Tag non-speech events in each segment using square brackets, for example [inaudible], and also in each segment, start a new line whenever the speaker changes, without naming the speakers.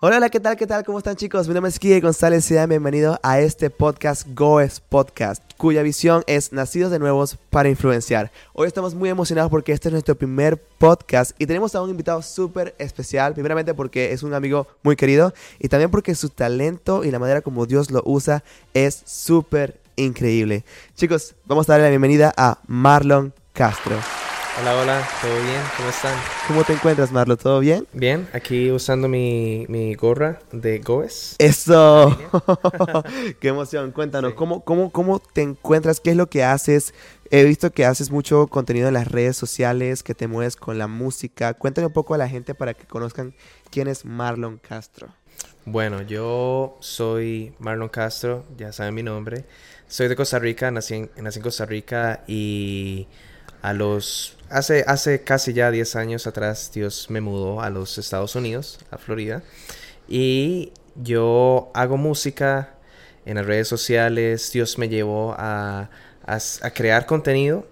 Hola, hola, ¿qué tal? ¿Qué tal? ¿Cómo están chicos? Mi nombre es Kike González y sean bienvenidos a este podcast Goes Podcast, cuya visión es Nacidos de Nuevos para Influenciar. Hoy estamos muy emocionados porque este es nuestro primer podcast y tenemos a un invitado súper especial, primeramente porque es un amigo muy querido y también porque su talento y la manera como Dios lo usa es súper increíble. Chicos, vamos a darle la bienvenida a Marlon Castro.
Hola, hola, ¿todo bien? ¿Cómo están?
¿Cómo te encuentras, Marlon? ¿Todo bien?
Bien, aquí usando mi, mi gorra de Goes.
¡Eso! [laughs] ¡Qué emoción! Cuéntanos, ¿cómo, cómo, ¿cómo te encuentras? ¿Qué es lo que haces? He visto que haces mucho contenido en las redes sociales, que te mueves con la música. Cuéntame un poco a la gente para que conozcan quién es Marlon Castro.
Bueno, yo soy Marlon Castro, ya saben mi nombre. Soy de Costa Rica, nací en, nací en Costa Rica y a los hace, hace casi ya 10 años atrás Dios me mudó a los Estados Unidos, a Florida. Y yo hago música en las redes sociales. Dios me llevó a, a, crear contenido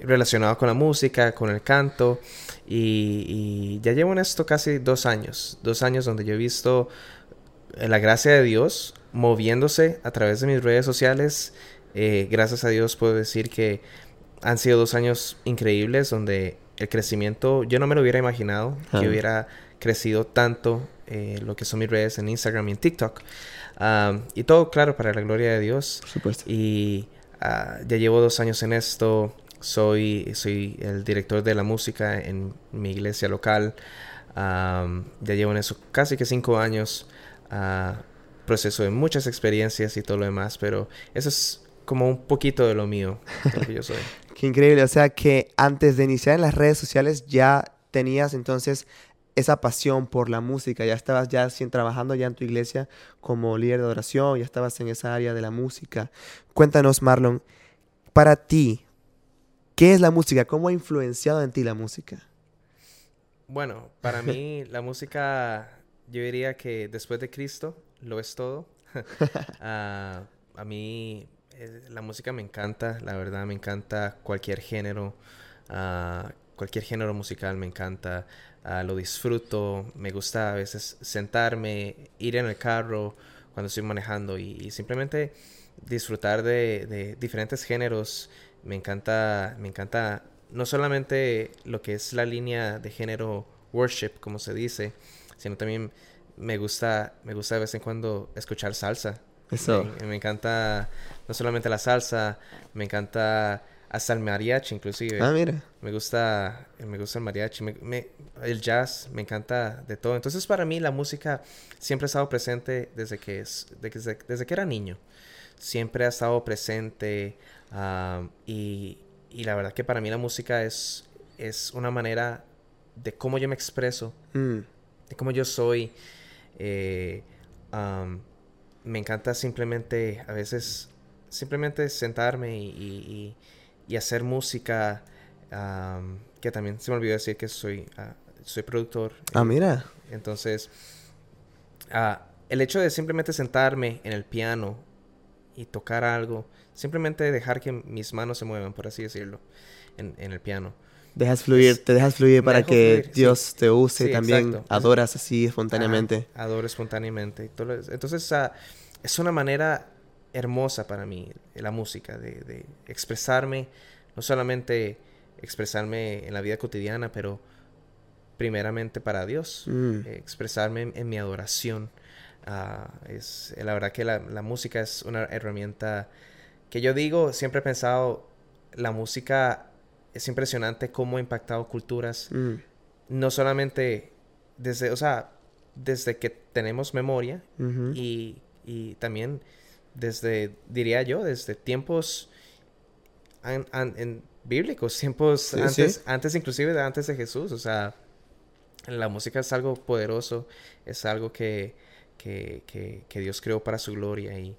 relacionado con la música, con el canto. Y, ya llevo en esto casi dos años. Dos años donde yo he visto la gracia de Dios moviéndose a través de mis redes sociales. Eh, gracias a Dios puedo decir que han sido dos años increíbles donde el crecimiento, yo no me lo hubiera imaginado que hubiera crecido tanto eh, lo que son mis redes en Instagram y en TikTok. y todo, claro, para la gloria de Dios.
Por supuesto.
Y ah, ya llevo dos años en esto. Soy, soy el director de la música en mi iglesia local. ya llevo en eso casi que cinco años. Uh, proceso de muchas experiencias y todo lo demás, pero eso es como un poquito de lo mío, de lo que yo soy. [laughs]
Qué increíble, o sea que antes de iniciar en las redes sociales ya tenías entonces esa pasión por la música, ya estabas ya trabajando ya en tu iglesia como líder de oración, ya estabas en esa área de la música. Cuéntanos, Marlon, para ti, ¿qué es la música? ¿Cómo ha influenciado en ti la música?
Bueno, para mí [laughs] la música, yo diría que después de Cristo lo es todo. [laughs] Ah, a mí eh, la música me encanta, la verdad me encanta cualquier género, ah, cualquier género musical me encanta, ah, lo disfruto, me gusta a veces sentarme, ir en el carro cuando estoy manejando y, simplemente disfrutar de, diferentes géneros. Me encanta, me encanta no solamente lo que es la línea de género worship, como se dice, sino también me gusta, me gusta de vez en cuando escuchar salsa.
Eso.
Me, encanta no solamente la salsa, me encanta hasta el mariachi inclusive.
Ah, mira.
Me gusta, me gusta el mariachi, me, el jazz, me encanta de todo. Entonces para mí la música siempre ha estado presente desde que, es, desde, desde que era niño. Siempre ha estado presente y, y, la verdad que para mí la música es, es una manera de cómo yo me expreso, mm. de cómo yo soy. Eh, me encanta simplemente, a veces, simplemente sentarme y, hacer música. que también se me olvidó decir que soy, ah, soy productor.
Ah, mira.
Entonces, ah, el hecho de simplemente sentarme en el piano y tocar algo, simplemente dejar que mis manos se muevan, por así decirlo, en, el piano.
Dejas fluir, te dejas fluir para que Dios te use y también adoras así espontáneamente.
adoro espontáneamente. Entonces, es una manera hermosa para mí la música, de, expresarme, no solamente expresarme en la vida cotidiana, pero primeramente para Dios, mm. expresarme en, mi adoración. Ah, es la verdad que la, música es una herramienta que yo digo, siempre he pensado, la música es impresionante cómo ha impactado culturas, mm. no solamente desde, o sea, desde que tenemos memoria y, también desde, diría yo, desde tiempos en bíblicos, tiempos antes, antes inclusive de antes de Jesús, o sea, la música es algo poderoso, es algo que, que, que, Dios creó para su gloria y,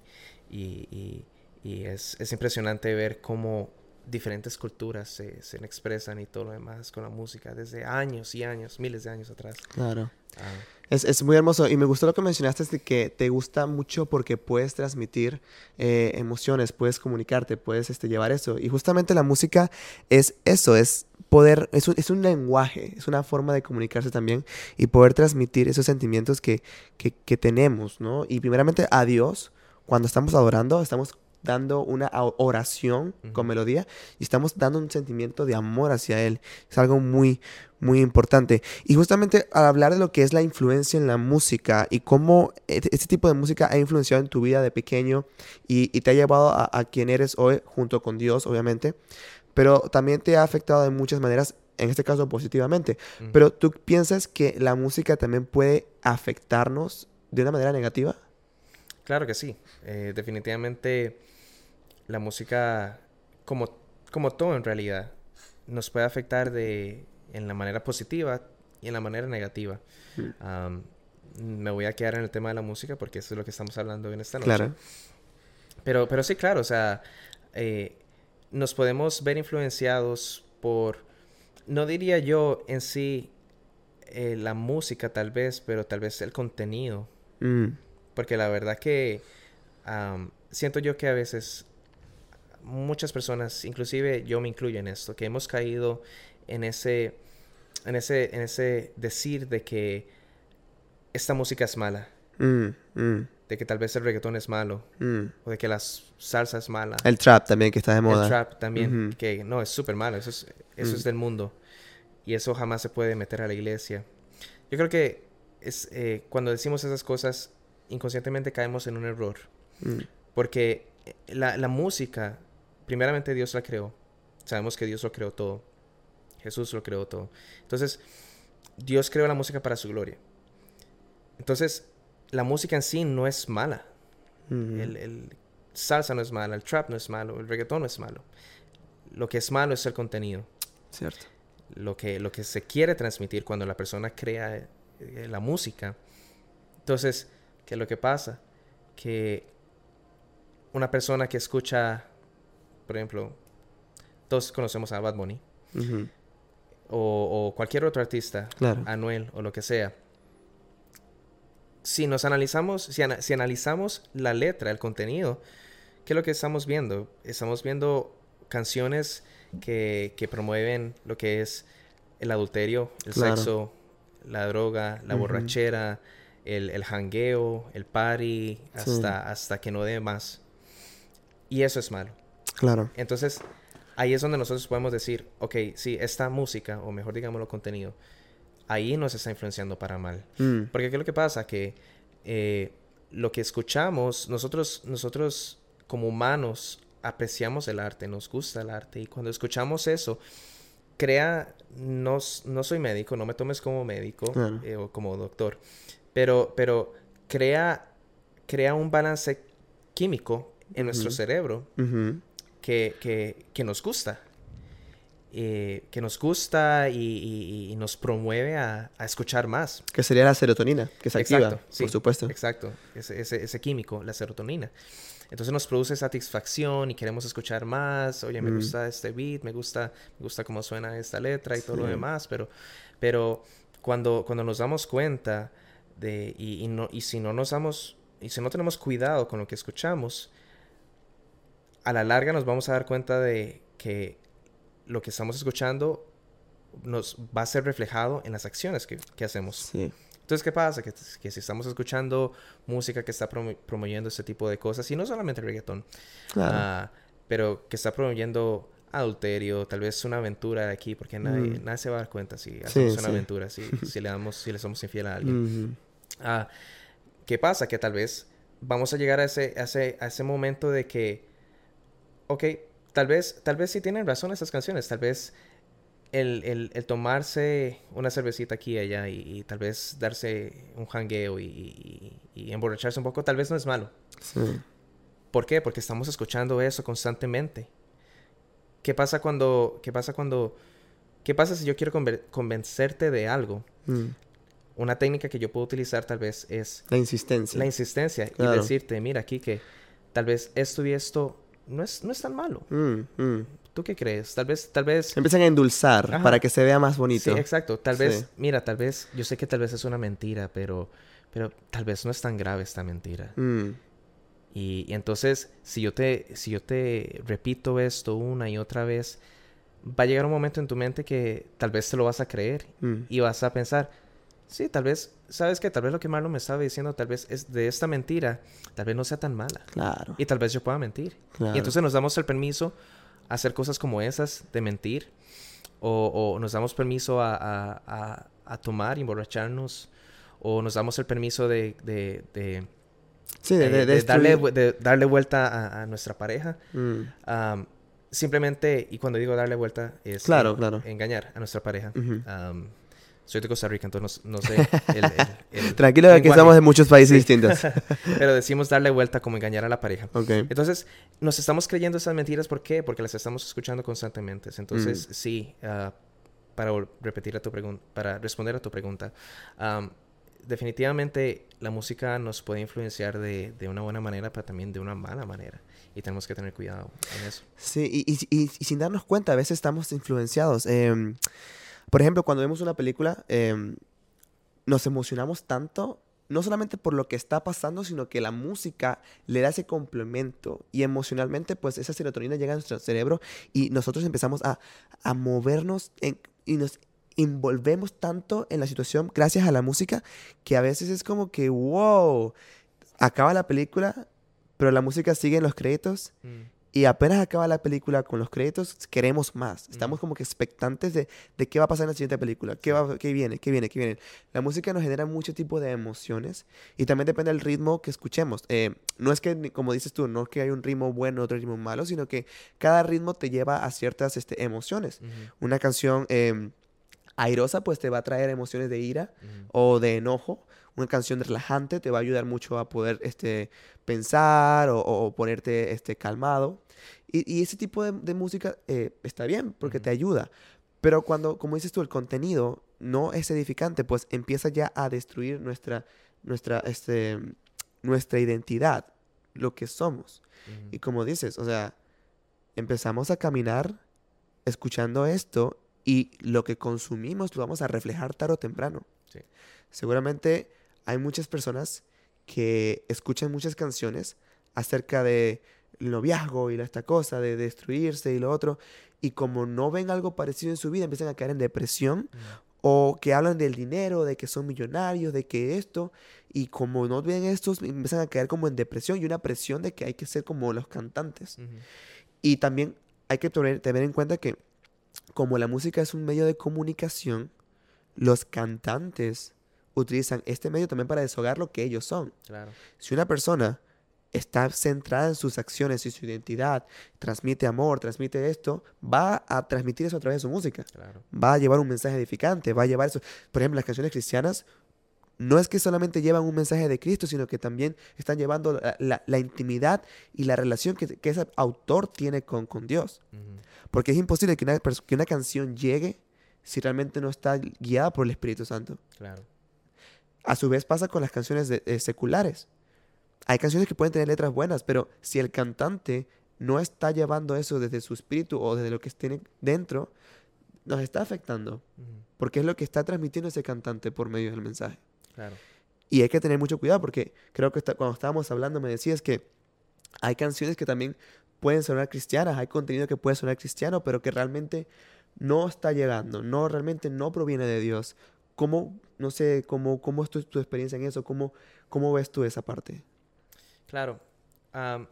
y, y es, es impresionante ver cómo diferentes culturas se, se, expresan y todo lo demás con la música desde años y años, miles de años atrás.
Claro. Ah. Es, es, muy hermoso y me gustó lo que mencionaste de que te gusta mucho porque puedes transmitir eh, emociones, puedes comunicarte, puedes este, llevar eso. Y justamente la música es eso, es poder, es un, es un lenguaje, es una forma de comunicarse también y poder transmitir esos sentimientos que, que, que tenemos, ¿no? Y primeramente a Dios, cuando estamos adorando, estamos dando una oración con melodía y estamos dando un sentimiento de amor hacia Él. Es algo muy, muy importante. Y justamente al hablar de lo que es la influencia en la música y cómo e, este tipo de música ha influenciado en tu vida de pequeño y, te ha llevado a, quien eres hoy junto con Dios, obviamente, pero también te ha afectado de muchas maneras en este caso positivamente. Pero tú piensas que la música también puede afectarnos de una manera negativa?
Claro que sí. Eh, definitivamente la música, como, como todo en realidad, nos puede afectar de, en la manera positiva y en la manera negativa. Mm. me voy a quedar en el tema de la música porque eso es lo que estamos hablando en esta noche. Claro. Pero, pero sí, claro, o sea, eh, nos podemos ver influenciados por, no diría yo en sí eh, la música tal vez, pero tal vez el contenido. Mm. Porque la verdad que siento yo que a veces muchas personas, inclusive yo me incluyo en esto, que hemos caído en ese, en ese, en ese decir de que esta música es mala. Mm, mm. De que tal vez el reggaetón es malo. Mm. O de que la salsa es mala.
El trap también, que está de moda.
El trap también, que no, es súper malo. Eso, es, eso es del mundo. Y eso jamás se puede meter a la iglesia. Yo creo que es, eh, cuando decimos esas cosas, inconscientemente caemos en un error. Porque la, la música primeramente Dios la creó. Sabemos que Dios lo creó todo. Jesús lo creó todo. Entonces, Dios creó la música para su gloria. Entonces, la música en sí no es mala. el, salsa no es mala, el trap no es malo, el reggaetón no es malo. Lo que es malo es el contenido.
Cierto.
Lo que, lo que se quiere transmitir cuando la persona crea eh, la música. Entonces, ¿qué es lo que pasa? Que una persona que escucha por ejemplo, todos conocemos a Bad Bunny. o, cualquier otro artista, Anuel o lo que sea. Si nos analizamos, si, si, analizamos la letra, el contenido, ¿qué es lo que estamos viendo? Estamos viendo canciones que, que promueven lo que es el adulterio, el sexo, la droga, la borrachera, el, el jangueo, el party, hasta, hasta que no dé más. Y eso es malo.
Claro.
Entonces, ahí es donde nosotros podemos decir, ok, sí, esta música, o mejor digámoslo, contenido, ahí nos está influenciando para mal. Mm. Porque ¿qué es lo que pasa? Que eh, lo que escuchamos, nosotros, nosotros como humanos apreciamos el arte, nos gusta el arte, y cuando escuchamos eso, crea, no, no soy médico, no me tomes como médico eh, o como doctor, pero, pero crea, crea un balance químico en nuestro cerebro que, nos gusta. Eh, que nos gusta y, nos promueve a, escuchar más.
Que sería la serotonina, que se activa, por supuesto.
Exacto, ese, ese, químico, la serotonina. Entonces nos produce satisfacción y queremos escuchar más. Oye, me mm. gusta este beat, me gusta, me gusta cómo suena esta letra y todo lo demás, pero, pero cuando, cuando nos damos cuenta de, y, no, y si no nos damos, y si no tenemos cuidado con lo que escuchamos, a la larga nos vamos a dar cuenta de que lo que estamos escuchando nos va a ser reflejado en las acciones que, hacemos. Entonces, ¿qué pasa? Que, si estamos escuchando música que está promoviendo este tipo de cosas, y no solamente el reggaetón, ah, pero que está promoviendo adulterio, tal vez una aventura de aquí, porque nadie, mm. nadie se va a dar cuenta si hacemos una aventura, si, [laughs] si, le damos, si le somos infiel a alguien. Ah, ¿Qué pasa? Que tal vez vamos a llegar a ese, a ese, a ese momento de que ok, tal vez, tal vez sí tienen razón esas canciones, tal vez el, tomarse una cervecita aquí y allá y, tal vez darse un jangueo y, emborracharse un poco, tal vez no es malo. Sí. ¿Por qué? Porque estamos escuchando eso constantemente. ¿Qué pasa cuando, qué pasa cuando, qué pasa si yo quiero convencerte de algo? Mm. Una técnica que yo puedo utilizar tal vez es...
La insistencia.
La insistencia. Y decirte, mira aquí que tal vez esto y esto no es, no es tan malo. Mm, mm. ¿Tú qué crees? Tal vez, tal vez...
Empiezan a endulzar para que se vea más bonito.
Sí, exacto. Tal vez, mira, tal vez, yo sé que tal vez es una mentira, pero, pero tal vez no es tan grave esta mentira. Mm. Y, entonces, si yo, te, si yo te repito esto una y otra vez, va a llegar un momento en tu mente que tal vez te lo vas a creer y vas a pensar, sí, tal vez, ¿sabes qué? Tal vez lo que Marlon me estaba diciendo, tal vez es de esta mentira, tal vez no sea tan mala.
Claro.
Y tal vez yo pueda mentir.
claro.
Y entonces nos damos el permiso a hacer cosas como esas, de mentir, o, o nos damos permiso a, a- a- a tomar emborracharnos, o nos damos el permiso de, de- de-
sí, de,
de-
de
de darle, de darle vuelta a, a nuestra pareja.
Mm.
Simplemente, y cuando digo darle vuelta, es
Claro, claro.
engañar a nuestra pareja. Soy de Costa Rica, entonces no, no sé [laughs] el, el- el
Tranquilo, que estamos de muchos países
Sí.
distintos. [laughs]
pero decimos darle vuelta como engañar a la pareja.
Ok.
Entonces, nos estamos creyendo esas mentiras, ¿por qué? Porque las estamos escuchando constantemente. Entonces,
Mm.
sí, ah, para repetir a tu pregunta, para responder a tu pregunta, am, definitivamente la música nos puede influenciar de, de una buena manera, pero también de una mala manera. Y tenemos que tener cuidado en eso.
Sí, y, y- y- y sin darnos cuenta, a veces estamos influenciados. Em, por ejemplo, cuando vemos una película, em, nos emocionamos tanto, no solamente por lo que está pasando, sino que la música le da ese complemento. Y emocionalmente, pues esa serotonina llega a nuestro cerebro y nosotros empezamos a, a movernos y nos envolvemos tanto en la situación gracias a la música que a veces es como que, wow, acaba la película, pero la música sigue en los créditos y apenas acaba la película con los créditos, queremos más. Estamos como que expectantes de, de qué va a pasar en la siguiente película. ¿Qué, va, qué viene? ¿Qué viene? ¿Qué viene? La música nos genera mucho tipo de emociones y también depende del ritmo que escuchemos. Eh, no es que, como dices tú, no es que hay un ritmo bueno, otro ritmo malo, sino que cada ritmo te lleva a ciertas este, emociones.
Ujú,
Una canción em, airosa pues te va a traer emociones de ira
ujú,
o de enojo. Una canción relajante te va a ayudar mucho a poder este, pensar o, o ponerte este, calmado. Y, y ese tipo de, de música eh, está bien porque te ayuda. Pero cuando, como dices tú, el contenido no es edificante, pues empieza ya a destruir nuestra, nuestra, este, nuestra identidad, lo que somos. Y como dices, o sea, empezamos a caminar escuchando esto y lo que consumimos lo vamos a reflejar tarde o temprano.
Sí.
Seguramente hay muchas personas que escuchan muchas canciones acerca de noviazgo y esta cosa de destruirse y lo otro y como no ven algo parecido en su vida empiezan a caer en depresión
Ujú.
o que hablan del dinero, de que son millonarios, de que esto, y como no ven estos, empiezan a caer como en depresión y una presión de que hay que ser como los cantantes. Y también hay que tener, tener en cuenta que como la música es un medio de comunicación, los cantantes utilizan este medio también para deshogar lo que ellos son.
Claro.
Si una persona está centrada en sus acciones y su identidad, transmite amor, transmite esto, va a transmitir eso a través de su música
Claro.
va a llevar un mensaje edificante, va a llevar eso. Por ejemplo, las canciones cristianas no es que solamente llevan un mensaje de Cristo, sino que también están llevando la, la- la intimidad y la relación que, que ese autor tiene con, con Dios. Porque es imposible que una, que una canción llegue si realmente no está guiada por el Espíritu Santo.
Claro.
A su vez pasa con las canciones de- eh, seculares. Hay canciones que pueden tener letras buenas, pero si el cantante no está llevando eso desde su espíritu o desde lo que tiene dentro, nos está afectando. Porque es lo que está transmitiendo ese cantante por medio del mensaje.
Claro.
Y hay que tener mucho cuidado porque creo que está- cuando estábamos hablando me decías que hay canciones que también pueden sonar cristianas, hay contenido que puede sonar cristiano, pero que realmente no está llegando, no realmente no proviene de Dios. ¿Cómo, no sé, cómo, cómo es tu, tu experiencia en eso? ¿Cómo, ¿Cómo ves tú esa parte?
Claro. am,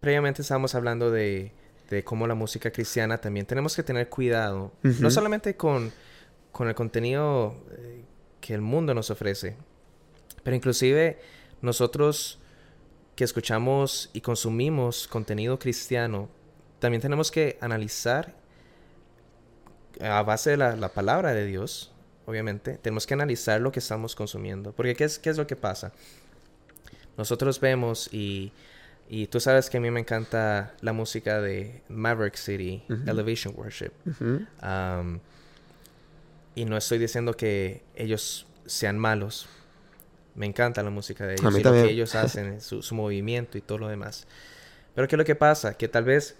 previamente estábamos hablando de, de cómo la música cristiana también tenemos que tener cuidado, no solamente con, con el contenido eh, que el mundo nos ofrece, pero inclusive nosotros que escuchamos y consumimos contenido cristiano, también tenemos que analizar a base de la, la palabra de Dios, obviamente, tenemos que analizar lo que estamos consumiendo. Porque ¿qué es, qué es lo que pasa? Nosotros vemos y, y tú sabes que a mí me encanta la música de Maverick City. Elevation Worship. Y no estoy diciendo que ellos sean malos. Me encanta la música de ellos
mí
y lo que ellos hacen, [laughs] su, su movimiento y todo lo demás. Pero ¿qué es lo que pasa? Que tal vez,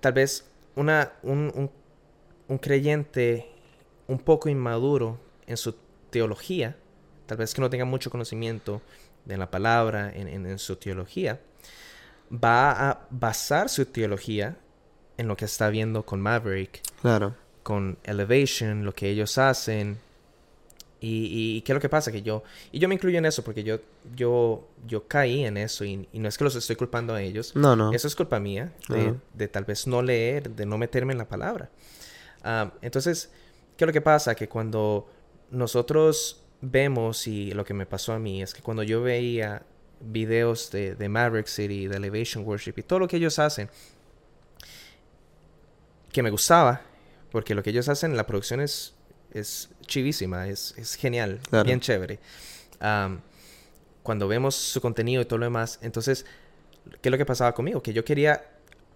tal vez una, un, un- un creyente un poco inmaduro en su teología, tal vez que no tenga mucho conocimiento de la palabra en, en- en su teología, va a basar su teología en lo que está viendo con Maverick,
Claro.
con Elevation, lo que ellos hacen. Y, y qué es lo que pasa, que yo, y yo me incluyo en eso porque yo, yo, yo caí en eso y, y no es que los estoy culpando a ellos.
No, no.
Eso es culpa mía, de, de tal vez no leer, de no meterme en la palabra. Ah, entonces, ¿qué es lo que pasa? Que cuando nosotros vemos, y lo que me pasó a mí, es que cuando yo veía videos de, de Maverick City, de Elevation Worship y todo lo que ellos hacen, que me gustaba, porque lo que ellos hacen, la producción es, es chivísima, es, es genial,
Claro.
bien chévere. Cuando vemos su contenido y todo lo demás, entonces, ¿qué es lo que pasaba conmigo? Que yo quería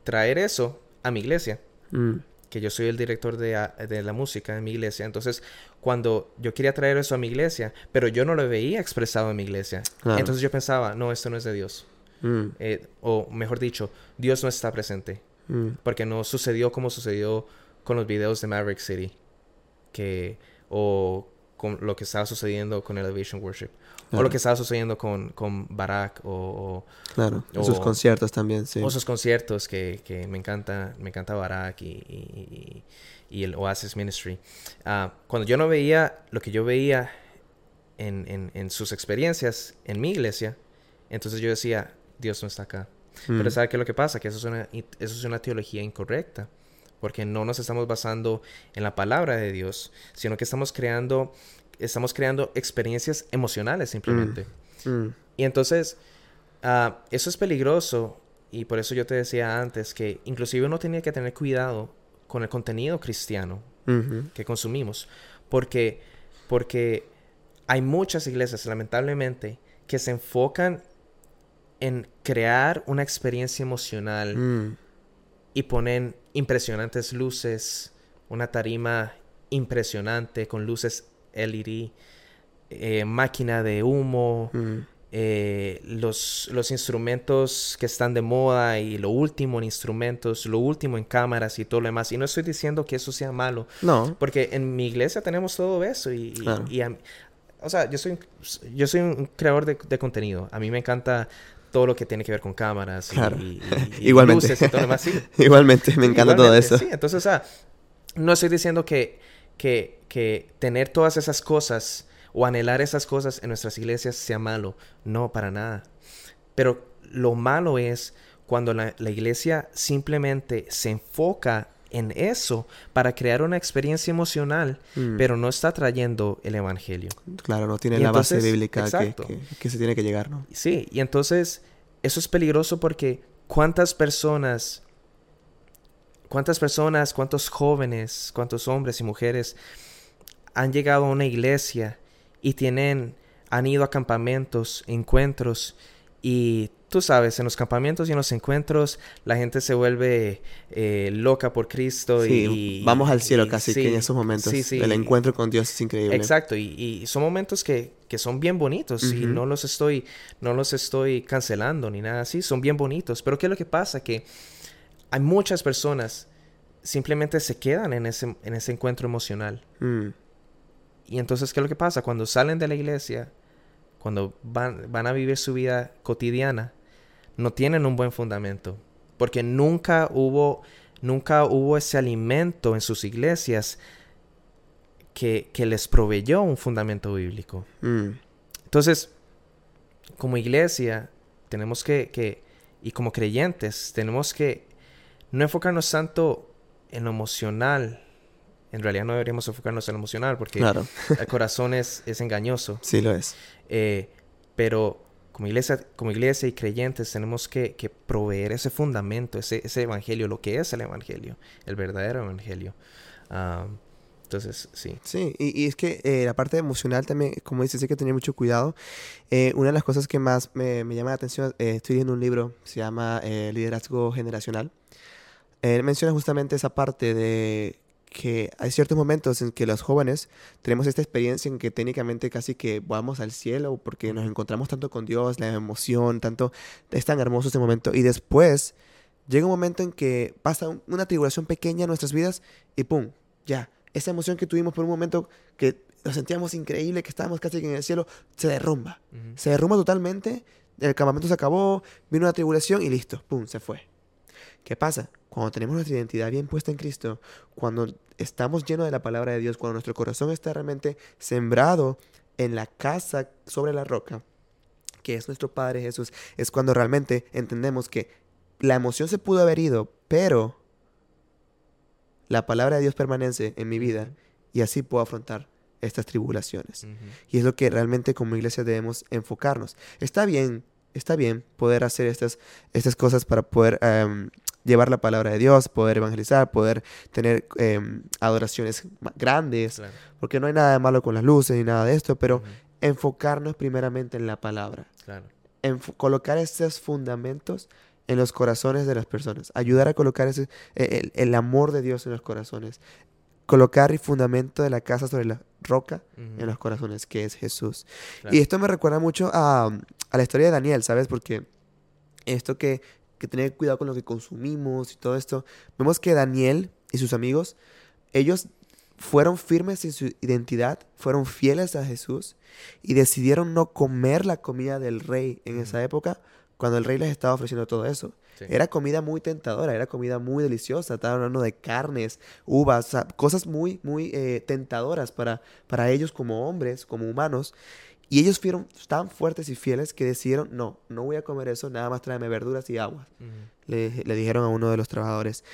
traer eso a mi iglesia,
Mm,
que yo soy el director de, a- de la música en mi iglesia. Entonces, cuando yo quería traer eso a mi iglesia, pero yo no lo veía expresado en mi iglesia,
Claro.
entonces yo pensaba, no, esto no es de Dios.
mm,
Eh, o mejor dicho, Dios no está presente
mm.
porque no sucedió como sucedió con los videos de Maverick City que o con lo que estaba sucediendo con Elevation Worship o
Claro.
lo que estaba sucediendo con, con Barack o,
Claro. En sus
o-
conciertos también, sí.
o, o sus conciertos que, que me encanta me encanta Barack y, y- y- y el Oasis Ministry Ah, cuando yo no veía lo que yo veía en, en- en sus experiencias en mi iglesia entonces yo decía Dios no está acá
Mm,
pero ¿sabe qué es lo que pasa? Que eso es, una, eso es una teología incorrecta. Porque no nos estamos basando en la palabra de Dios, sino que estamos creando, estamos creando experiencias emocionales simplemente.
mm,
Y entonces, ah, eso es peligroso. Y por eso yo te decía antes que inclusive uno tenía que tener cuidado con el contenido cristiano que consumimos. Porque, porque hay muchas iglesias, lamentablemente, que se enfocan en crear una experiencia emocional
mm,
y ponen impresionantes luces, una tarima impresionante con luces LED, eh, máquina de humo,
mm.
eh, los, los instrumentos que están de moda y lo último en instrumentos, lo último en cámaras y todo lo demás. Y no estoy diciendo que eso sea malo,
No.
porque en mi iglesia tenemos todo eso y, y-
Claro.
y a- o sea, yo soy, un- yo soy un creador de, de contenido. A mí me encanta todo lo que tiene que ver con cámaras y,
Claro.
y- y- [laughs] y
Igualmente.
luces y todo lo demás. Sí, [laughs]
Igualmente, me encanta todo eso.
Sí, entonces, o sea, no estoy diciendo que, que, que tener todas esas cosas o anhelar esas cosas en nuestras iglesias sea malo. No, para nada. Pero lo malo es cuando la, la iglesia simplemente se enfoca en eso para crear una experiencia emocional,
Mm,
pero no está trayendo el evangelio.
Claro, no tiene
Y
la base bíblica que- que se tiene que llegar, ¿no?
Sí, y entonces eso es peligroso porque cuántas personas, cuántas personas, cuántos jóvenes, cuántos hombres y mujeres han llegado a una iglesia y tienen, han ido a campamentos, encuentros y tú sabes, en los campamentos y en los encuentros la gente se vuelve eh, loca por Cristo
Sí,
y
vamos al cielo
y-
casi
sí,
que en esos momentos.
sí.
El encuentro con Dios es increíble.
Exacto, y, y son momentos que, que son bien bonitos y no los estoy, no los estoy cancelando ni nada así, son bien bonitos. Pero ¿qué es lo que pasa? Que hay muchas personas simplemente se quedan en ese, en ese encuentro emocional.
Mm,
Y entonces, ¿qué es lo que pasa? Cuando salen de la iglesia, cuando van, van a vivir su vida cotidiana, no tienen un buen fundamento. Porque nunca hubo, nunca hubo ese alimento en sus iglesias que, que les proveyó un fundamento bíblico.
mm,
Entonces, como iglesia, tenemos que, que, y como creyentes, tenemos que no enfocarnos tanto en lo emocional. En realidad no deberíamos enfocarnos en lo emocional porque
Claro,
el corazón es, es engañoso.
sí lo es.
Eh, pero como iglesia, como iglesia y creyentes tenemos que, que proveer ese fundamento, ese, ese evangelio, lo que es el evangelio, el verdadero evangelio. Ah, entonces, sí.
Sí, y, y es que eh, la parte emocional también, como dices, hay que tener mucho cuidado. Eh, una de las cosas que más me, me llama la atención, eh, estoy leyendo un libro, se llama eh, Liderazgo Generacional. Él menciona justamente esa parte de que hay ciertos momentos en que los jóvenes tenemos esta experiencia en que técnicamente casi que vamos al cielo porque nos encontramos tanto con Dios, la emoción, tanto es tan hermoso este momento y después llega un momento en que pasa un- una tribulación pequeña en nuestras vidas y pum, ya, esa emoción que tuvimos por un momento que nos sentíamos increíble, que estábamos casi que en el cielo, se derrumba. Se derrumba totalmente, el campamento se acabó, vino una tribulación y listo, pum, se fue. ¿Qué pasa? Cuando tenemos nuestra identidad bien puesta en Cristo, cuando estamos llenos de la palabra de Dios, cuando nuestro corazón está realmente sembrado en la casa sobre la roca, que es nuestro Padre Jesús, es cuando realmente entendemos que la emoción se pudo haber ido, pero la palabra de Dios permanece en mi vida y así puedo afrontar estas tribulaciones. Y es lo que realmente como iglesia debemos enfocarnos. Está bien, está bien poder hacer estas, estas cosas para poder em, llevar la palabra de Dios, poder evangelizar, poder tener em, adoraciones grandes, porque no hay nada de malo con las luces ni nada de esto, pero enfocarnos primeramente en la palabra. En colocar estos fundamentos en los corazones de las personas, ayudar a colocar ese, e, el, amor de Dios en los corazones, colocar el fundamento de la casa sobre la roca en los corazones, que es Jesús. Y esto me recuerda mucho a, la historia de Daniel, ¿sabes? Porque esto que, que tener cuidado con lo que consumimos y todo esto, vemos que Daniel y sus amigos, ellos fueron firmes en su identidad, fueron fieles a Jesús y decidieron no comer la comida del rey en esa época cuando el rey les estaba ofreciendo todo eso. Era comida muy tentadora, era comida muy deliciosa, estaban hablando de carnes, uvas, cosas muy, muy eh, tentadoras para, para ellos como hombres, como humanos. Y ellos fueron tan fuertes y fieles que decidieron, no, no voy a comer eso, nada más tráeme verduras y agua. le, le, dijeron a uno de los trabajadores.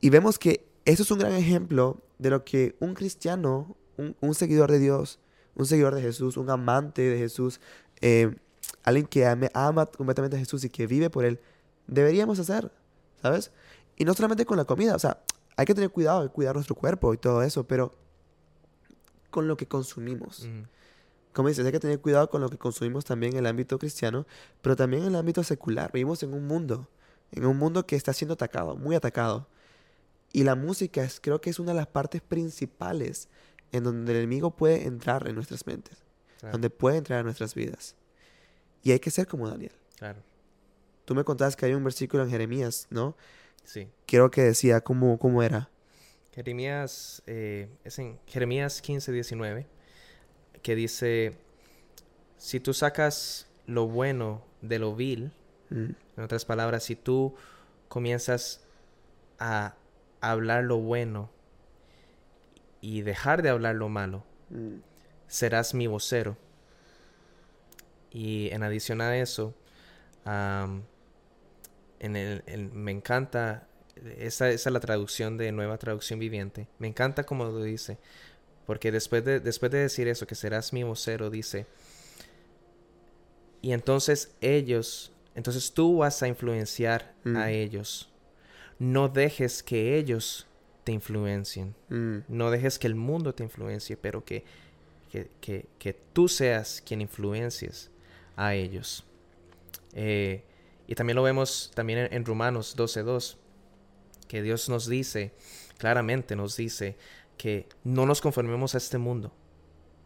Y vemos que eso es un gran ejemplo de lo que un cristiano, un, seguidor de Dios, un seguidor de Jesús, un amante de Jesús, eh, alguien que ama completamente a Jesús y que vive por Él, deberíamos hacer, ¿sabes? Y no solamente con la comida, o sea, hay que tener cuidado, hay que cuidar nuestro cuerpo y todo eso, pero con lo que consumimos. Como dices, hay que tener cuidado con lo que consumimos también en el ámbito cristiano, pero también en el ámbito secular. Vivimos en un mundo, en un mundo que está siendo atacado, muy atacado. Y la música es, creo que es una de las partes principales en donde el enemigo puede entrar en nuestras mentes, donde puede entrar en nuestras vidas. Y hay que ser como Daniel. Claro. Tú me contabas que hay un versículo en Jeremías, ¿no? Sí. Quiero que decía cómo, cómo era.
Jeremías, eh, es en Jeremías 15, 19, que dice, si tú sacas lo bueno de lo vil, mm. en otras palabras, si tú comienzas a hablar lo bueno y dejar de hablar lo malo, mm. serás mi vocero y en adición a eso, en el, me encanta, esa, esa, es la traducción de Nueva Traducción Viviente, me encanta como lo dice, porque después de, después de decir eso, que serás mi vocero, dice, y entonces ellos, entonces tú vas a influenciar a mm. ellos, no dejes que ellos te influencien, mm. no dejes que el mundo te influencie, pero que, que, que, que tú seas quien influencies a ellos. Eh, y también lo vemos también en, en Romanos 12.2, que Dios nos dice, claramente nos dice, que no nos conformemos a este mundo,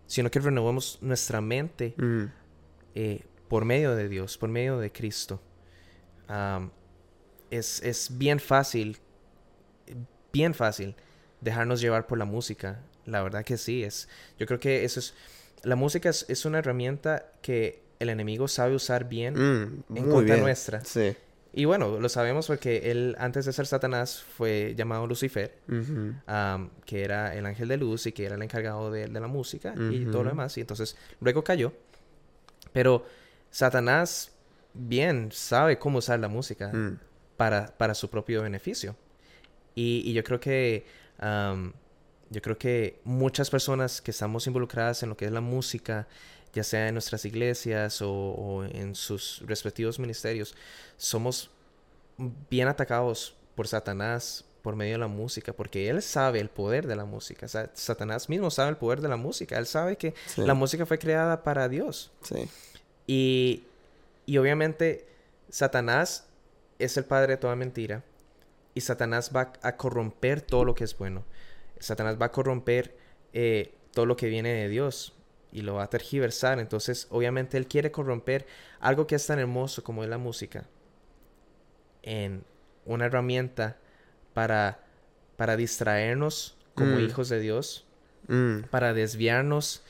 sino que renovemos nuestra mente mm. eh, por medio de Dios, por medio de Cristo. es, es, bien fácil, bien fácil dejarnos llevar por la música. La verdad que sí, es, yo creo que eso es, la música es, es una herramienta que el enemigo sabe usar bien mm, en contra nuestra. Sí. Y bueno, lo sabemos porque él, antes de ser Satanás, fue llamado Lucifer, que era el ángel de luz y que era el encargado de, la música y todo lo demás. Y entonces luego cayó. Pero Satanás bien sabe cómo usar la música mm. para, para, su propio beneficio. Y, yo creo que yo creo que muchas personas que estamos involucradas en lo que es la música ya sea en nuestras iglesias o, en sus respectivos ministerios, somos bien atacados por Satanás por medio de la música, porque él sabe el poder de la música. Satanás mismo sabe el poder de la música. Él sabe que la música fue creada para Dios. Sí. Y, y obviamente Satanás es el padre de toda mentira. Y Satanás va a corromper todo lo que es bueno. Satanás va a corromper eh, todo lo que viene de Dios y lo va a tergiversar. Entonces, obviamente, él quiere corromper algo que es tan hermoso como es la música en una herramienta para, para distraernos como mm. hijos de Dios, mm. para desviarnos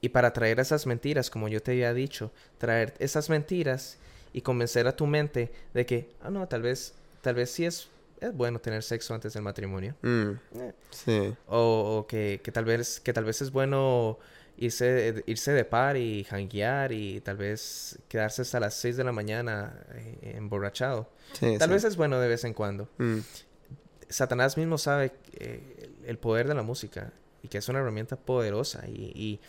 Y para traer esas mentiras, como yo te había dicho, traer esas mentiras y convencer a tu mente de que, ah, no, tal vez, tal vez sí es, es bueno tener sexo antes del matrimonio.
Mm,
Eh,
sí.
O, o que, que tal vez, que tal vez es bueno irse, irse de par y janguear y tal vez quedarse hasta las 6 de la mañana eh, emborrachado.
Sí,
Tal
sí.
vez es bueno de vez en cuando.
Mm,
Satanás mismo sabe eh, el poder de la música y que es una herramienta poderosa y, y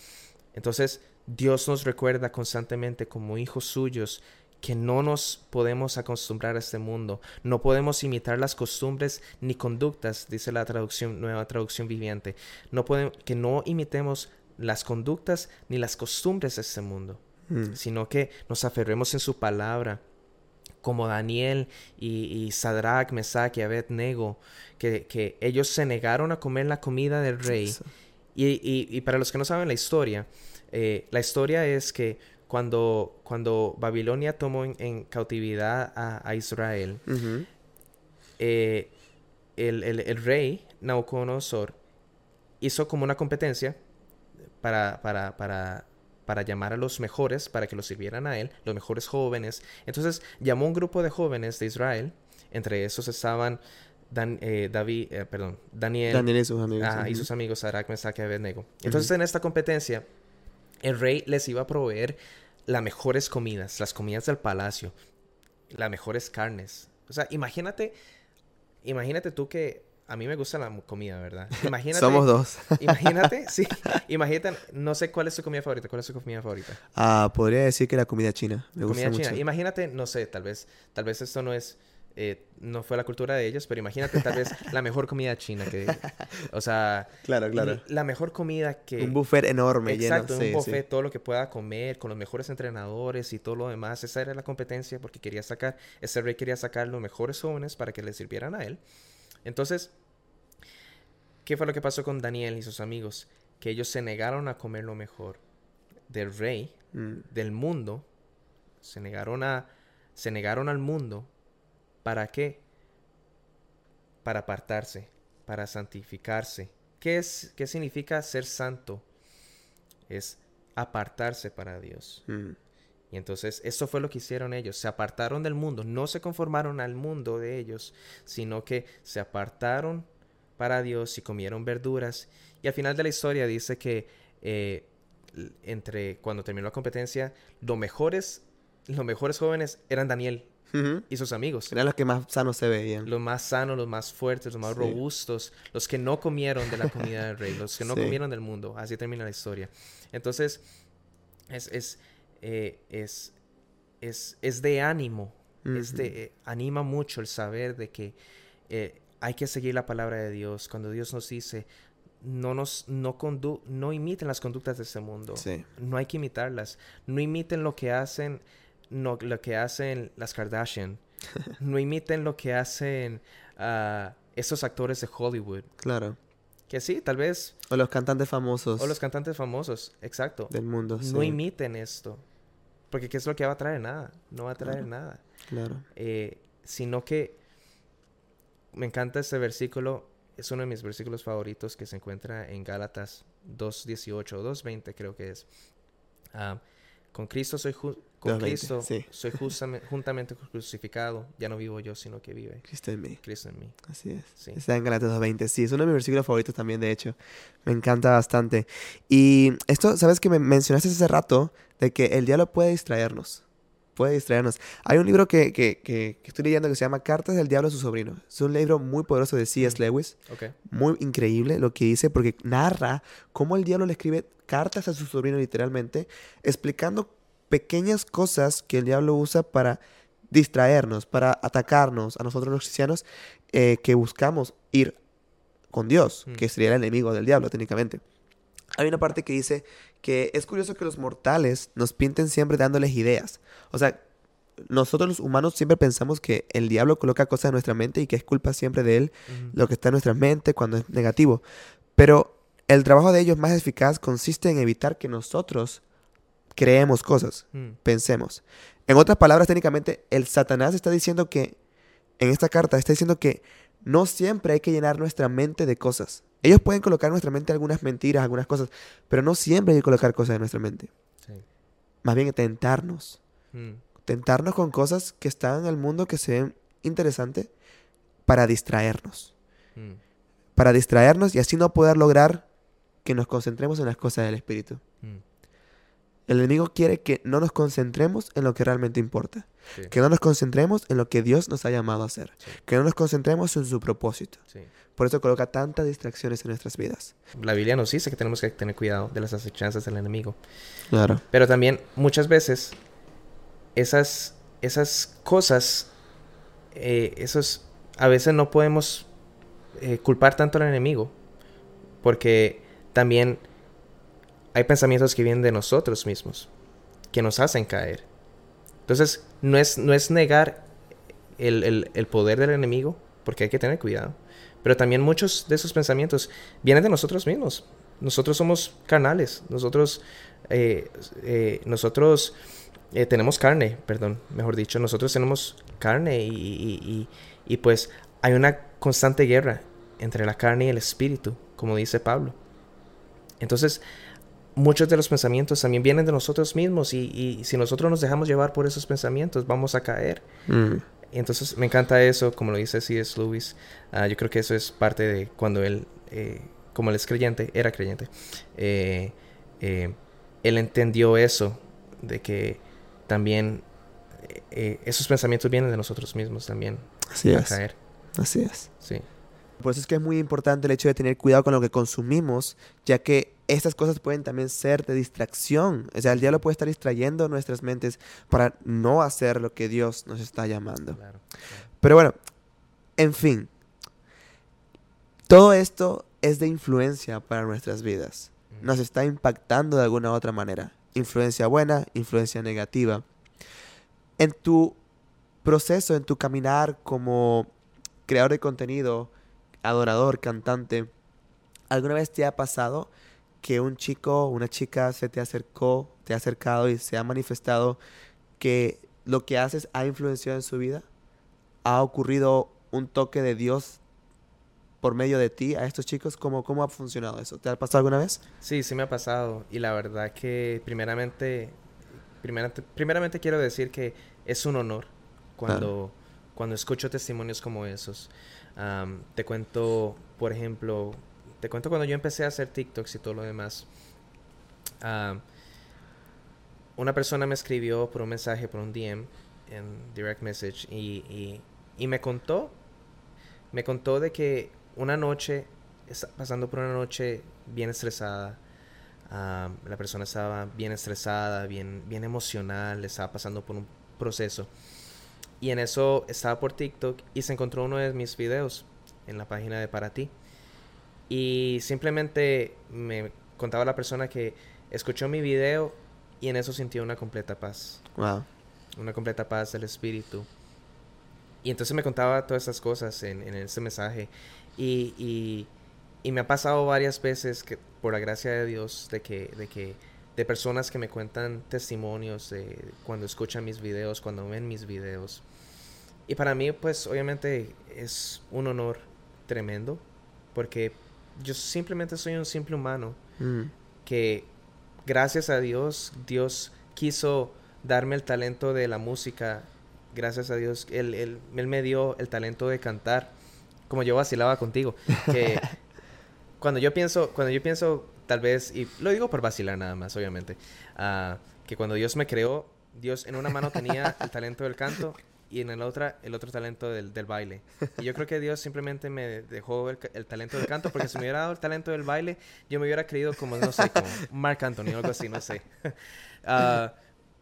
entonces Dios nos recuerda constantemente como hijos suyos que no nos podemos acostumbrar a este mundo, no podemos imitar las costumbres ni conductas, dice la traducción nueva traducción viviente, no podemos que no imitemos las conductas ni las costumbres de este mundo,
mm,
sino que nos aferremos en su palabra, como Daniel y, y Sadrach, Mesach y Abednego, que, que ellos se negaron a comer la comida del rey. Y, y- y para los que no saben la historia, eh, la historia es que cuando, cuando Babilonia tomó en, en cautividad a, a Israel, eh, el, el- el rey Nabucodonosor hizo como una competencia para, para, para, para llamar a los mejores, para que los sirvieran a él, los mejores jóvenes. Entonces llamó un grupo de jóvenes de Israel, entre esos estaban Dan- eh, David, eh, perdón, Daniel,
Daniel y sus amigos.
Ajá, y
ujú.
sus amigos Sadrach, Mesach y Abednego. Entonces, en esta competencia, el rey les iba a proveer las mejores comidas, las comidas del palacio, las mejores carnes. O sea, imagínate, imagínate tú que a mí me gusta la comida, ¿verdad? [laughs] Imagínate,
Somos dos. [laughs]
Imagínate, sí, [laughs] imagínate, no sé cuál es tu comida favorita, ¿cuál es tu comida favorita?
Ah, podría decir que la comida china. Me gusta
comida
mucho.
china. Imagínate, no sé, tal vez, tal vez esto no es, eh, no fue la cultura de ellos, pero imagínate tal vez la mejor comida china que, o sea,
Claro, claro.
la mejor comida que,
Un buffet enorme
exacto,
lleno.
un
sí.
buffet, todo lo que pueda comer, con los mejores entrenadores y todo lo demás. Esa era la competencia porque quería sacar, ese rey quería sacar los mejores jóvenes para que le sirvieran a él. Entonces, ¿qué fue lo que pasó con Daniel y sus amigos? Que ellos se negaron a comer lo mejor del rey,
Mm,
del mundo, se negaron a, se negaron al mundo, ¿para qué? Para apartarse, para santificarse. ¿Qué es, qué significa ser santo? Es apartarse para Dios.
mm,
Y entonces, esto fue lo que hicieron ellos. Se apartaron del mundo. No se conformaron al mundo de ellos, sino que se apartaron para Dios y comieron verduras. Y al final de la historia dice que eh, entre cuando terminó la competencia, los mejores, los mejores jóvenes eran Daniel y sus amigos.
Eran los que más sanos se veían.
Los más sanos, los más fuertes, los más
Sí.
robustos, los que no comieron de la comida del rey, los que no
Sí.
comieron del mundo. Así termina la historia. Entonces, es, es, eh, es, es, es de ánimo. es de- eh, anima mucho el saber de que eh, hay que seguir la palabra de Dios. Cuando Dios nos dice, no, nos, no, condu no imiten las conductas de este mundo.
Sí.
No hay que imitarlas. No imiten lo que hacen, no, lo que hacen las Kardashian. [laughs] no imiten lo que hacen ah, esos actores de Hollywood.
Claro.
Que sí, tal vez.
O los cantantes famosos
O los cantantes famosos. Exacto.
del mundo.
No
sí,
imiten esto. Porque ¿qué es lo que va a traer? Nada. No va a traer
Claro.
nada.
Claro.
Eh, sino que me encanta este versículo. Es uno de mis versículos favoritos que se encuentra en Gálatas 2.18 o 2.20 creo que es. Ah, con Cristo soy ju- con
2:20,
Cristo
sí.
soy [laughs] juntamente crucificado. Ya no vivo yo, sino que vive
Cristo en mí.
Cristo en mí.
Así es.
Sí.
Está en Galatas 2.20. Sí, es uno de mis versículos favoritos también, de hecho. Me encanta bastante. Y esto, ¿sabes que me mencionaste hace rato? De que el diablo puede distraernos. Puede distraernos. Hay un libro que, que, que- que estoy leyendo que se llama Cartas del Diablo a su sobrino. Es un libro muy poderoso de C.S.
Mm.
Lewis.
Ok.
Muy increíble lo que dice porque narra cómo el diablo le escribe cartas a su sobrino literalmente, explicando pequeñas cosas que el diablo usa para distraernos, para atacarnos a nosotros los cristianos eh, que buscamos ir con Dios,
Mm.
que sería el enemigo del diablo técnicamente. Hay una parte que dice que es curioso que los mortales nos pinten siempre dándoles ideas. O sea, nosotros los humanos siempre pensamos que el diablo coloca cosas en nuestra mente y que es culpa siempre de él lo que está en nuestra mente cuando es negativo. Pero el trabajo de ellos más eficaz consiste en evitar que nosotros creemos cosas,
Mm.
pensemos. En otras palabras, técnicamente, el Satanás está diciendo que, en esta carta, está diciendo que no siempre hay que llenar nuestra mente de cosas. Ellos pueden colocar en nuestra mente algunas mentiras, algunas cosas, pero no siempre hay que colocar cosas en nuestra mente.
Sí.
Más bien tentarnos.
Mm,
Tentarnos con cosas que están en el mundo que se ven interesantes para distraernos.
mm,
Para distraernos y así no poder lograr que nos concentremos en las cosas del Espíritu.
mm.
El enemigo quiere que no nos concentremos en lo que realmente importa.
Sí,
Que no nos concentremos en lo que Dios nos ha llamado a hacer.
Sí.
Que no nos concentremos en su propósito.
sí.
Por eso coloca tantas distracciones en nuestras vidas.
La Biblia nos dice que tenemos que tener cuidado de las acechanzas del enemigo.
Claro.
Pero también muchas veces esas, esas cosas, eh, esos, a veces no podemos eh, culpar tanto al enemigo. Porque también hay pensamientos que vienen de nosotros mismos, que nos hacen caer. Entonces, no es, no es negar el, el- poder del enemigo, porque hay que tener cuidado. Pero también muchos de esos pensamientos vienen de nosotros mismos. Nosotros somos carnales. Nosotros, eh, eh, nosotros eh, tenemos carne, perdón, mejor dicho. Nosotros tenemos carne y- y, pues hay una constante guerra entre la carne y el espíritu, como dice Pablo. Entonces, muchos de los pensamientos también vienen de nosotros mismos y, y si nosotros nos dejamos llevar por esos pensamientos, vamos a caer.
Mm,
Entonces me encanta eso, como lo dice C.S. Lewis. Ah, yo creo que eso es parte de cuando él, eh, como él es creyente, era creyente, eh, eh, él entendió eso, de que también eh, esos pensamientos vienen de nosotros mismos también.
Así
a
es.
caer.
Así es.
Sí,
Por eso es que es muy importante el hecho de tener cuidado con lo que consumimos, ya que estas cosas pueden también ser de distracción. O sea, el diablo puede estar distrayendo nuestras mentes para no hacer lo que Dios nos está llamando.
claro. claro.
Pero bueno, en fin. Todo esto es de influencia para nuestras vidas. Nos está impactando de alguna u otra manera. Influencia buena, influencia negativa. En tu proceso, en tu caminar como creador de contenido, adorador, cantante, ¿alguna vez te ha pasado que un chico o una chica se te acercó, te ha acercado y se ha manifestado que lo que haces ha influenciado en su vida? ¿Ha ocurrido un toque de Dios por medio de ti a estos chicos? ¿Cómo, cómo ha funcionado eso? ¿Te ha pasado alguna vez?
Sí, sí me ha pasado. Y la verdad que primeramente, primeramente, primeramente quiero decir que es un honor cuando, cuando escucho testimonios como esos. Te cuento, por ejemplo, te cuento cuando yo empecé a hacer TikToks y todo lo demás. Am, una persona me escribió por un mensaje, por un DM en direct message y, me contó, me contó de que una noche, pasando por una noche bien estresada, ah, la persona estaba bien estresada, bien, bien emocional, estaba pasando por un proceso. Y en eso estaba por TikTok y se encontró uno de mis videos en la página de Para Ti. Y simplemente me contaba la persona que escuchó mi video y en eso sintió una completa paz
Wow.
una completa paz del espíritu. Y entonces me contaba todas esas cosas en, en ese mensaje. Y, y, y me ha pasado varias veces que, por la gracia de Dios, de que, de que, de personas que me cuentan testimonios de cuando escuchan mis videos, cuando ven mis videos. Y para mí, pues, obviamente es un honor tremendo, porque yo simplemente soy un simple humano
Mm,
que gracias a Dios, Dios quiso darme el talento de la música. Gracias a Dios, Él, él- él me dio el talento de cantar. Como yo vacilaba contigo. Que [laughs] cuando yo pienso, cuando yo pienso, tal vez, y lo digo por vacilar nada más, obviamente, ah, que cuando Dios me creó, Dios en una mano tenía el talento del canto y en la otra el otro talento del, del baile. Y yo creo que Dios simplemente me dejó el, el talento del canto porque si me hubiera dado el talento del baile, yo me hubiera creído como, no sé, como Marc Anthony o algo así, no sé. [laughs] Ah,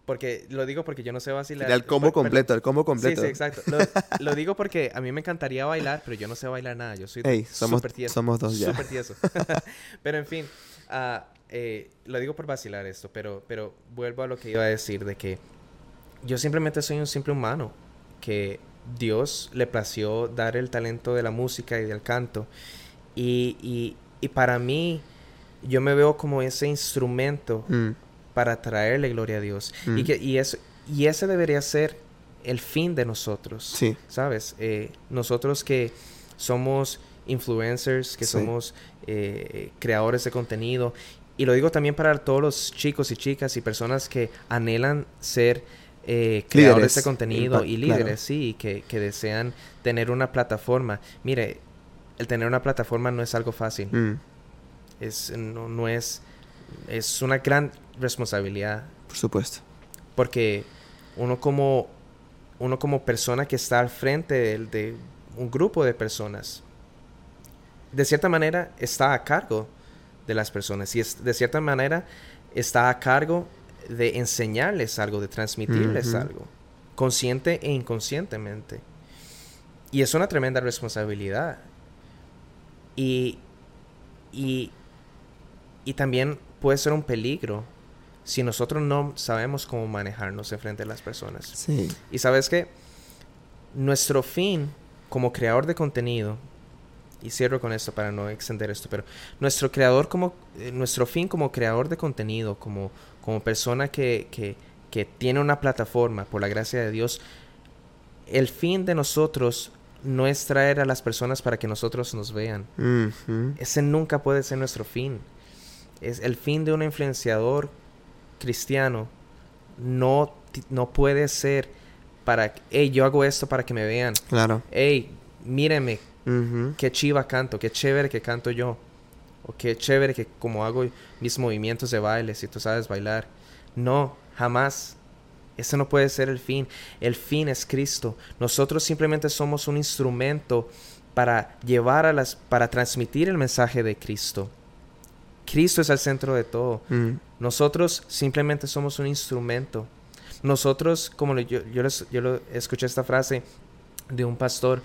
porque lo digo porque yo no sé vacilar.
El combo completo, el combo completo.
Sí, sí, exacto. Lo, lo digo porque a mí me encantaría bailar, pero yo no sé bailar nada. Yo soy
Ey, somos,
súper tieso.
somos dos ya.
Súper tieso. [laughs] pero en fin, ah, eh, lo digo por vacilar esto, pero, pero vuelvo a lo que iba a decir de que yo simplemente soy un simple humano que Dios le plació dar el talento de la música y del canto. Y, y, y para mí, yo me veo como ese instrumento
Mm,
para traerle gloria a Dios.
Mm.
Y, que, y, eso, y ese debería ser el fin de nosotros.
Sí.
¿Sabes? Eh, nosotros que somos influencers, que
Sí.
somos eh, creadores de contenido. Y lo digo también para todos los chicos y chicas y personas que anhelan ser eh, creadores
Líderes,
de contenido y
claro.
líderes, sí, que, que desean tener una plataforma. Mire, el tener una plataforma no es algo fácil.
Mm,
Es, no, no es, es una gran responsabilidad
por supuesto.
porque uno como, uno como persona que está al frente de, de un grupo de personas, de cierta manera está a cargo de las personas y es, de cierta manera está a cargo de enseñarles algo, de transmitirles algo, consciente e inconscientemente. Y es una tremenda responsabilidad. Y, y, y también puede ser un peligro si nosotros no sabemos cómo manejarnos en frente a las personas.
Sí.
Y sabes que nuestro fin como creador de contenido, y cierro con esto para no extender esto, pero nuestro creador como, eh, nuestro fin como creador de contenido, como, como persona que, que, que tiene una plataforma, por la gracia de Dios, el fin de nosotros no es traer a las personas para que nosotros nos vean. Ese nunca puede ser nuestro fin. Es el fin de un influenciador cristiano. No, no puede ser para, hey, yo hago esto para que me vean.
Claro.
Hey, míreme,
Ujú.
qué chiva canto, qué chévere que canto yo. O qué chévere que como hago mis movimientos de baile, si tú sabes bailar. No, jamás. Ese no puede ser el fin. El fin es Cristo. Nosotros simplemente somos un instrumento para llevar a las, para transmitir el mensaje de Cristo. Cristo es el centro de todo.
Mm,
Nosotros simplemente somos un instrumento. Nosotros, como yo, yo, les- yo lo- escuché esta frase de un pastor,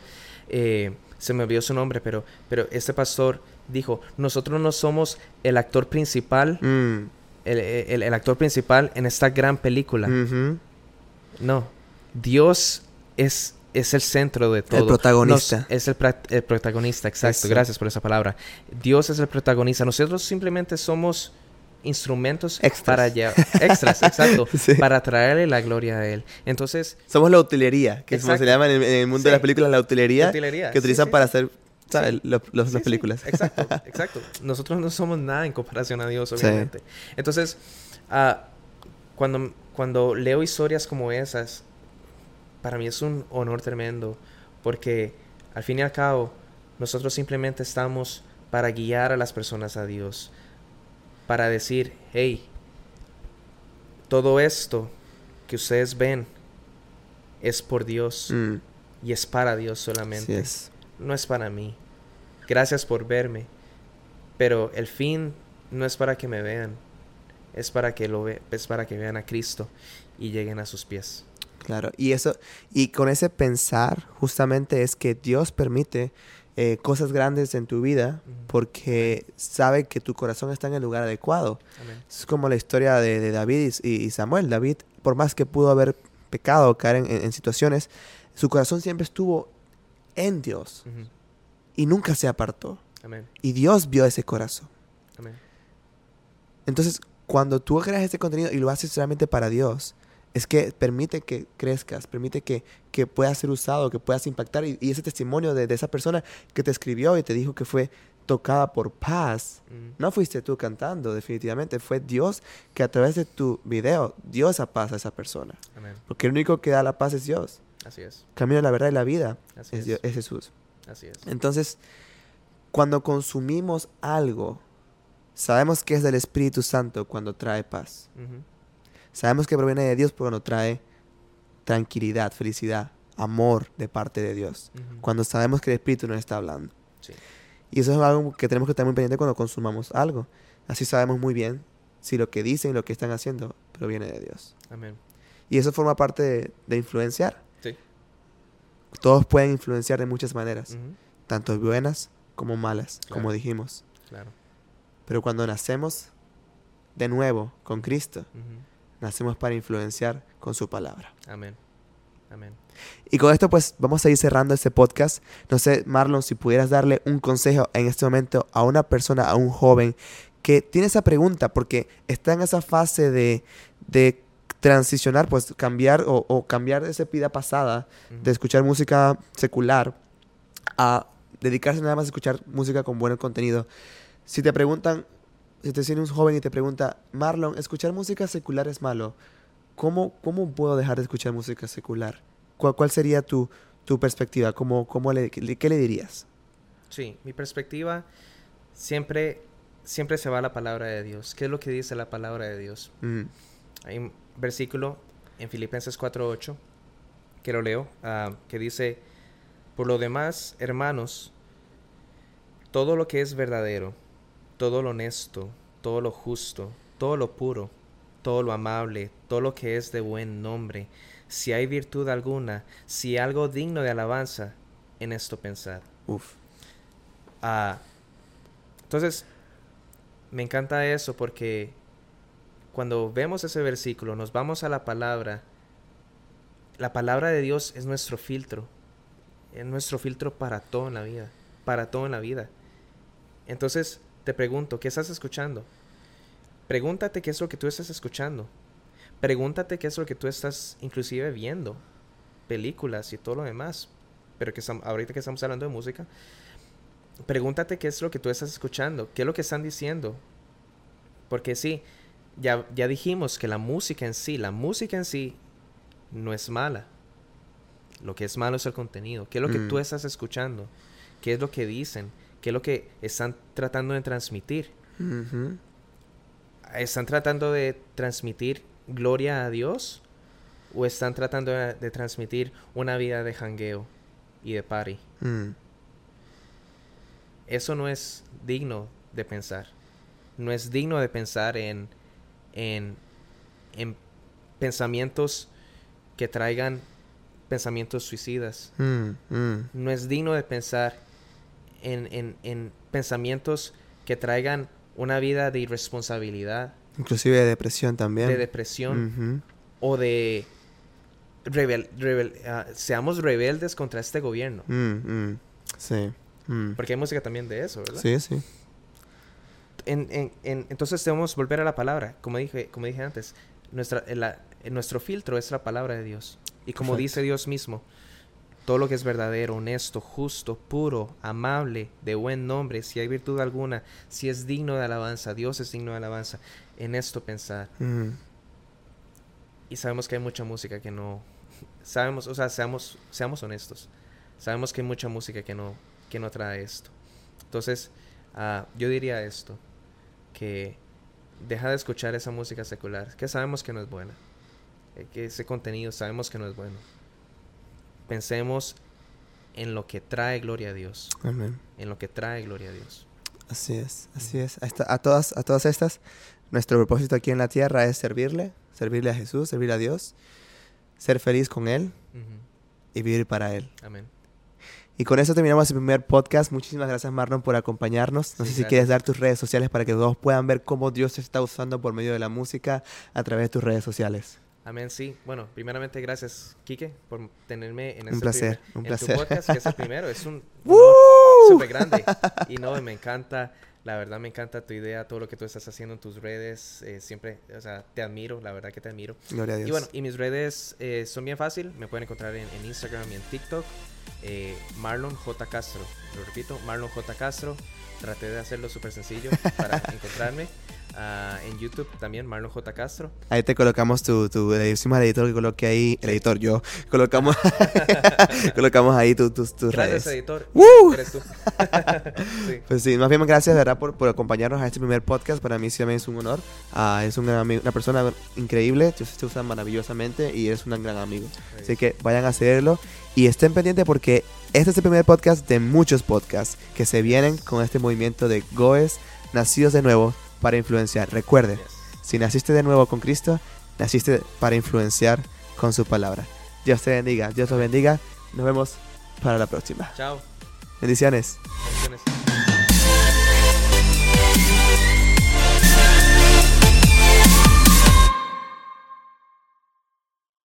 eh, se me olvidó su nombre, pero, pero este pastor dijo, nosotros no somos el actor principal,
mm,
el, el- el actor principal en esta gran película. No, Dios es, es el centro de todo.
protagonista.
Nos- es el, el protagonista, exacto.
Eso.
Gracias por esa palabra. Dios es el protagonista. Nosotros simplemente somos instrumentos
Extras.
para lle- extras, exacto, [laughs]
Sí.
para traerle la gloria a él. Entonces,
Somos la utilería, que es como se llama en el, en el mundo de las películas, la utilería,
utilería,
que utilizan
sí.
para hacer, ¿sabes?
Sí. Sí,
las
sí,
películas.
exacto, [laughs] exacto. Nosotros no somos nada en comparación a Dios, obviamente. Entonces, ah, cuando, cuando leo historias como esas, para mí es un honor tremendo, porque al fin y al cabo, nosotros simplemente estamos para guiar a las personas a Dios, para decir, hey, todo esto que ustedes ven es por Dios
Mm,
y es para Dios
así
solamente
es.
No es para mí. Gracias por verme. Pero el fin no es para que me vean. Es para que lo ve es para que vean a Cristo y lleguen a sus pies.
Claro, y eso, y con ese pensar, justamente es que Dios permite eh, cosas grandes en tu vida porque sabe que tu corazón está en el lugar adecuado.
Amén.
Es como la historia de, de David y, y Samuel. David, por más que pudo haber pecado o caer en, en- en situaciones, su corazón siempre estuvo en Dios y nunca se apartó.
Amén.
Y Dios vio ese corazón.
Amén.
Entonces, cuando tú creas este contenido y lo haces realmente para Dios, es que permite que crezcas, permite que, que puedas ser usado, que puedas impactar. Y, y ese testimonio de, de esa persona que te escribió y te dijo que fue tocada por paz, no fuiste tú cantando, definitivamente. Fue Dios que a través de tu video dio esa paz a esa persona.
Amén.
Porque el único que da la paz es Dios.
Así es.
Camino, la verdad y la vida
Así
es. Dios- es Jesús.
Así es.
Entonces, cuando consumimos algo, sabemos que es del Espíritu Santo cuando trae paz. Sabemos que proviene de Dios cuando trae tranquilidad, felicidad, amor de parte de Dios. Cuando sabemos que el Espíritu nos está hablando.
Sí.
Y eso es algo que tenemos que estar muy pendiente cuando consumamos algo. Así sabemos muy bien si lo que dicen y lo que están haciendo proviene de Dios.
Amén.
Y eso forma parte de, de influenciar. Todos pueden influenciar de muchas maneras, tanto buenas como malas, como dijimos.
Claro.
Pero cuando nacemos de nuevo con Cristo, nacemos para influenciar con su palabra.
Amén. Amén.
Y con esto pues vamos a ir cerrando este podcast. No sé, Marlon, si pudieras darle un consejo en este momento a una persona, a un joven que tiene esa pregunta porque está en esa fase de, de transicionar, pues cambiar o, o cambiar de esa vida pasada de
Ujú.
escuchar música secular a dedicarse nada más a escuchar música con buen contenido. Si te preguntan, si te viene un joven y te pregunta, Marlon, escuchar música secular es malo, ¿cómo, cómo puedo dejar de escuchar música secular? ¿Cuál, cuál sería tu, tu perspectiva? ¿Cómo, cómo le, ¿Qué le dirías?
Sí, mi perspectiva siempre, siempre se va a la palabra de Dios. ¿Qué es lo que dice la palabra de Dios?
Mm,
Hay versículo en Filipenses 4.8 que lo leo, ah, que dice, por lo demás, hermanos, todo lo que es verdadero, todo lo honesto, todo lo justo, todo lo puro, todo lo amable, todo lo que es de buen nombre, si hay virtud alguna, si algo digno de alabanza, en esto pensad.
uf.
Ah, entonces, me encanta eso porque cuando vemos ese versículo, nos vamos a la palabra. La palabra de Dios es nuestro filtro. Es nuestro filtro para todo en la vida. Para todo en la vida. Entonces, te pregunto, ¿qué estás escuchando? Pregúntate qué es lo que tú estás escuchando. Pregúntate qué es lo que tú estás inclusive viendo. Películas y todo lo demás. Pero que estam- ahorita que estamos hablando de música, pregúntate qué es lo que tú estás escuchando, qué es lo que están diciendo. Porque sí, ya, ya dijimos que la música en sí, la música en sí no es mala. Lo que es malo es el contenido. ¿Qué es lo que
Mm.
tú estás escuchando? ¿Qué es lo que dicen? ¿Qué es lo que están tratando de transmitir? ¿Están tratando de transmitir gloria a Dios? ¿O están tratando de, de transmitir una vida de jangueo y de party?
Mm,
eso no es digno de pensar. No es digno de pensar en, en, en pensamientos que traigan pensamientos suicidas.
mm, mm.
No es digno de pensar en, en, en pensamientos que traigan una vida de irresponsabilidad,
Inclusive de depresión también.
de depresión o de rebel, rebel- ah, seamos rebeldes contra este gobierno.
Mm. Sí.
Porque hay música también de eso, ¿verdad?
Sí, sí.
En, en- en- entonces debemos volver a la palabra. Como dije, como dije antes, nuestra, la- en nuestro filtro es la palabra de Dios. Y como
Perfecto.
dice Dios mismo, todo lo que es verdadero, honesto, justo, puro, amable, de buen nombre, si hay virtud alguna, si es digno de alabanza, Dios es digno de alabanza, en esto pensar.
Mm.
Y sabemos que hay mucha música que no... Sabemos, o sea, seamos, seamos honestos. Sabemos que hay mucha música que no, que no trae esto. Entonces, ah, yo diría esto, que deja de escuchar esa música secular, que sabemos que no es buena. eh, Que ese contenido sabemos que no es bueno. Pensemos en lo que trae gloria a Dios.
Amén.
En lo que trae gloria a Dios.
Así es, así es. A, a todas, a todas estas, nuestro propósito aquí en la tierra es servirle, servirle a Jesús, servir a Dios, ser feliz con Él y vivir para Él.
Amén.
Y con eso terminamos el primer podcast. Muchísimas gracias, Marlon, por acompañarnos. No
Sí,
sé si
gracias.
quieres dar tus redes sociales para que todos puedan ver cómo Dios te está usando por medio de la música a través de tus redes sociales.
Amén, sí. Bueno, primeramente gracias, Quique, por tenerme en
Un
este
placer,
primer-
un
en
placer.
tu podcast, que es el primero. Es un [laughs]
¡Woo!
honor súper grande. Y no, me encanta, la verdad me encanta tu idea, todo lo que tú estás haciendo en tus redes. eh, siempre, o sea, te admiro, la verdad que te admiro.
Gloria a Dios.
Y bueno, y mis redes eh, son bien fácil. Me pueden encontrar en, en Instagram y en TikTok. eh, Marlon J. Castro. Lo repito, Marlon J. Castro. Traté de hacerlo súper sencillo para [laughs] encontrarme. Ah, en YouTube también, Marlon J. Castro.
Ahí te colocamos tu, tu al editor que coloque ahí, el editor, yo, colocamos, [laughs] colocamos ahí tu- tus, tus
Gracias,
redes.
editor.
¡Woo!
Eres tú. [laughs] sí.
Pues sí, más bien gracias, de ¿verdad? Por, por acompañarnos a este primer podcast. Para mí sí también es un honor. Ah, es un gran amigo- una persona increíble. Dios te usa maravillosamente y eres un gran amigo. Así que vayan a hacerlo y estén pendientes porque este es el primer podcast de muchos podcasts que se vienen con este movimiento de Goes nacidos de nuevo para influenciar. Recuerde, si naciste de nuevo con Cristo, naciste para influenciar con su palabra. Dios te bendiga, Dios los bendiga. Nos vemos para la próxima.
Chao.
Bendiciones.
Bendiciones.